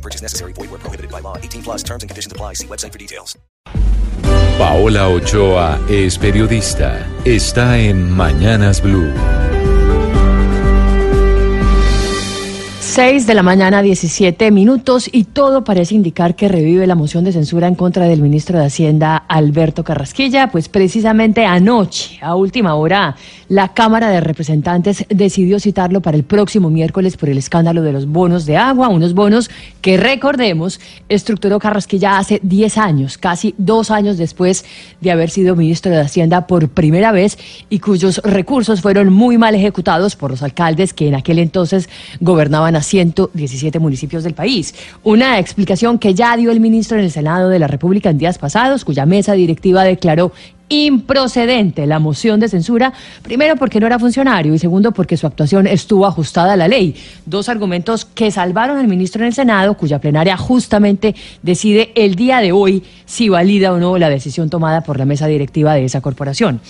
No purchase necessary. Void where prohibited by law. 18 plus terms and conditions apply. See website for details. Paola Ochoa es periodista. Está en Mañanas Blue. 6 de la mañana, 17 minutos, y todo parece indicar que revive la moción de censura en contra del ministro de Hacienda, Alberto Carrasquilla. Pues precisamente anoche, a última hora, la Cámara de Representantes decidió citarlo para el próximo miércoles por el escándalo de los bonos de agua, unos bonos que, recordemos, estructuró Carrasquilla hace 10 años, casi dos años después de haber sido ministro de Hacienda por primera vez y cuyos recursos fueron muy mal ejecutados por los alcaldes que en aquel entonces gobernaban a 117 municipios del país. Una explicación que ya dio el ministro en el Senado de la República en días pasados, cuya mesa directiva declaró improcedente la moción de censura, primero porque no era funcionario y segundo porque su actuación estuvo ajustada a la ley. Dos argumentos que salvaron al ministro en el Senado, cuya plenaria justamente decide el día de hoy si valida o no la decisión tomada por la mesa directiva de esa corporación.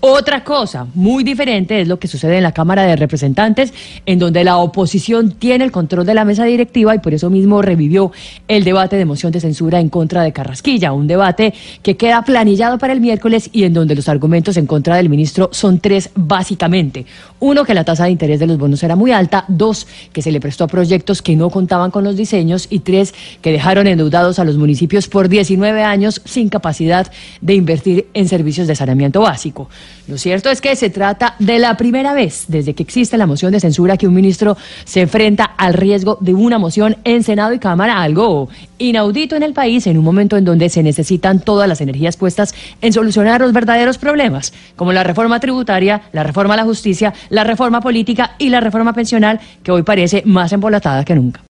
Otra cosa muy diferente es lo que sucede en la Cámara de Representantes, en donde la oposición tiene el control de la mesa directiva y por eso mismo revivió el debate de moción de censura en contra de Carrasquilla, un debate que queda planillado para el miércoles y en donde los argumentos en contra del ministro son tres básicamente. Uno, que la tasa de interés de los bonos era muy alta, dos, que se le prestó a proyectos que no contaban con los diseños y tres, que dejaron endeudados a los municipios por 19 años sin capacidad de invertir en servicios de saneamiento básico. Lo cierto es que se trata de la primera vez desde que existe la moción de censura que un ministro se enfrenta al riesgo de una moción en Senado y Cámara, algo inaudito en el país en un momento en donde se necesitan todas las energías puestas en solucionar los verdaderos problemas, como la reforma tributaria, la reforma a la justicia, la reforma política y la reforma pensional, que hoy parece más embolatada que nunca.